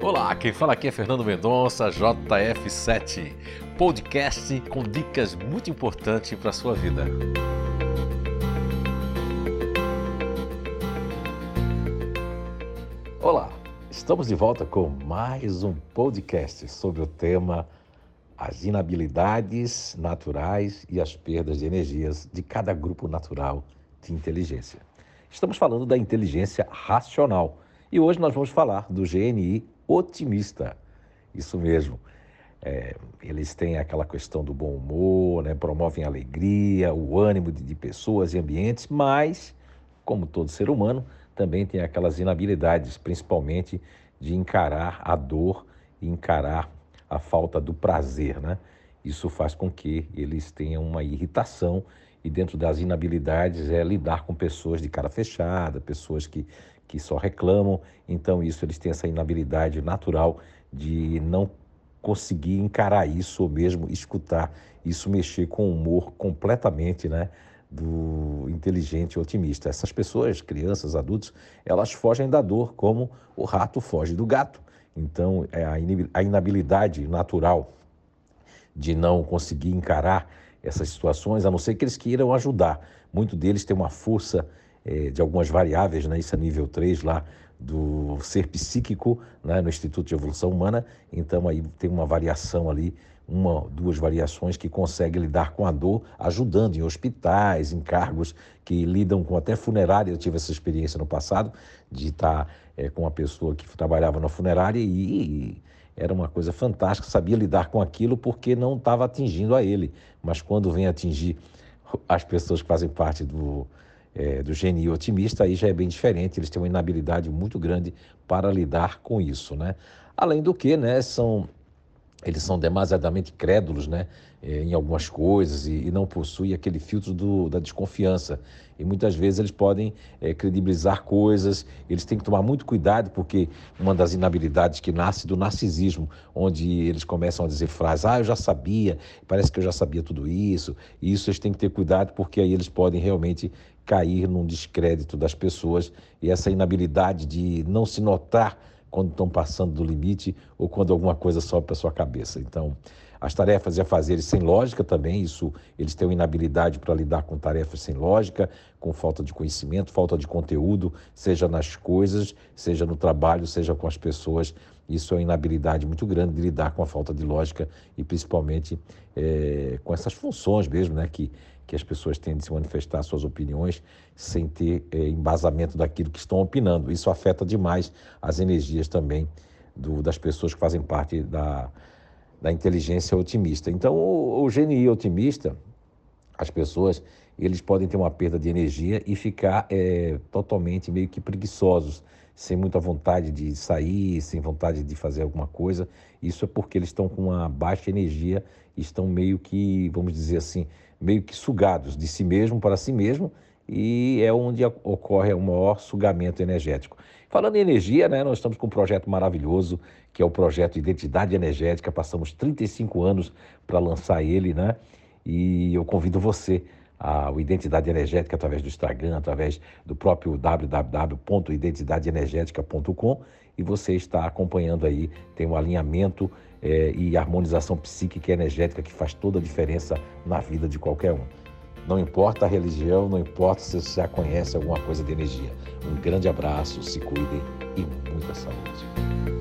Olá, quem fala aqui é Fernando Mendonça, JF7, podcast com dicas muito importantes para a sua vida. Olá, estamos de volta com mais um podcast sobre o tema as inabilidades naturais e as perdas de energias de cada grupo natural de inteligência. Estamos falando da inteligência racional e hoje nós vamos falar do GNI otimista. Isso mesmo. É, eles têm aquela questão do bom humor, né? promovem a alegria, o ânimo de, de pessoas e ambientes, mas, como todo ser humano, também tem aquelas inabilidades, principalmente de encarar a dor e encarar a falta do prazer, né? Isso faz com que eles tenham uma irritação e dentro das inabilidades é lidar com pessoas de cara fechada, pessoas que, que só reclamam. Então isso eles têm essa inabilidade natural de não conseguir encarar isso ou mesmo escutar isso mexer com o humor completamente, né? do inteligente otimista. Essas pessoas, crianças, adultos, elas fogem da dor como o rato foge do gato. Então, é a inabilidade natural de não conseguir encarar essas situações, a não ser que eles queiram ajudar. Muito deles tem uma força é, de algumas variáveis, né? isso é nível 3 lá do ser psíquico, né? no Instituto de Evolução Humana, então aí tem uma variação ali, uma, duas variações que conseguem lidar com a dor, ajudando em hospitais, em cargos que lidam com até funerária. Eu tive essa experiência no passado de estar é, com uma pessoa que trabalhava na funerária e, e era uma coisa fantástica, sabia lidar com aquilo porque não estava atingindo a ele, mas quando vem atingir as pessoas que fazem parte do, é, do GNI otimista, aí já é bem diferente, eles têm uma inabilidade muito grande para lidar com isso, né? Além do que, né, são eles são demasiadamente crédulos né, eh, em algumas coisas e, e não possuem aquele filtro do, da desconfiança. E muitas vezes eles podem é, credibilizar coisas, eles têm que tomar muito cuidado, porque uma das inabilidades que nasce do narcisismo, onde eles começam a dizer frases, ah, eu já sabia, parece que eu já sabia tudo isso, e isso eles têm que ter cuidado, porque aí eles podem realmente cair num descrédito das pessoas, e essa inabilidade de não se notar quando estão passando do limite ou quando alguma coisa sobe para sua cabeça. Então, as tarefas e afazeres sem lógica também, isso eles têm uma inabilidade para lidar com tarefas sem lógica, com falta de conhecimento, falta de conteúdo, seja nas coisas, seja no trabalho, seja com as pessoas. Isso é uma inabilidade muito grande de lidar com a falta de lógica e principalmente é, com essas funções mesmo, né, que que as pessoas têm de se manifestar suas opiniões sem ter é, embasamento daquilo que estão opinando. Isso afeta demais as energias também do, das pessoas que fazem parte da, da inteligência otimista. Então, o, o GNI otimista, as pessoas, eles podem ter uma perda de energia e ficar é, totalmente meio que preguiçosos, sem muita vontade de sair, sem vontade de fazer alguma coisa. Isso é porque eles estão com uma baixa energia, estão meio que, vamos dizer assim, meio que sugados de si mesmo para si mesmo e é onde ocorre o maior sugamento energético. Falando em energia, né, nós estamos com um projeto maravilhoso, que é o projeto Identidade Energética. Passamos 35 anos para lançar ele, né? E eu convido você a Identidade Energética através do Instagram, através do próprio www.identidadeenergetica.com e você está acompanhando aí, tem um alinhamento é, e harmonização psíquica e energética que faz toda a diferença na vida de qualquer um. Não importa a religião, não importa se você já conhece alguma coisa de energia. Um grande abraço, se cuidem e muita saúde.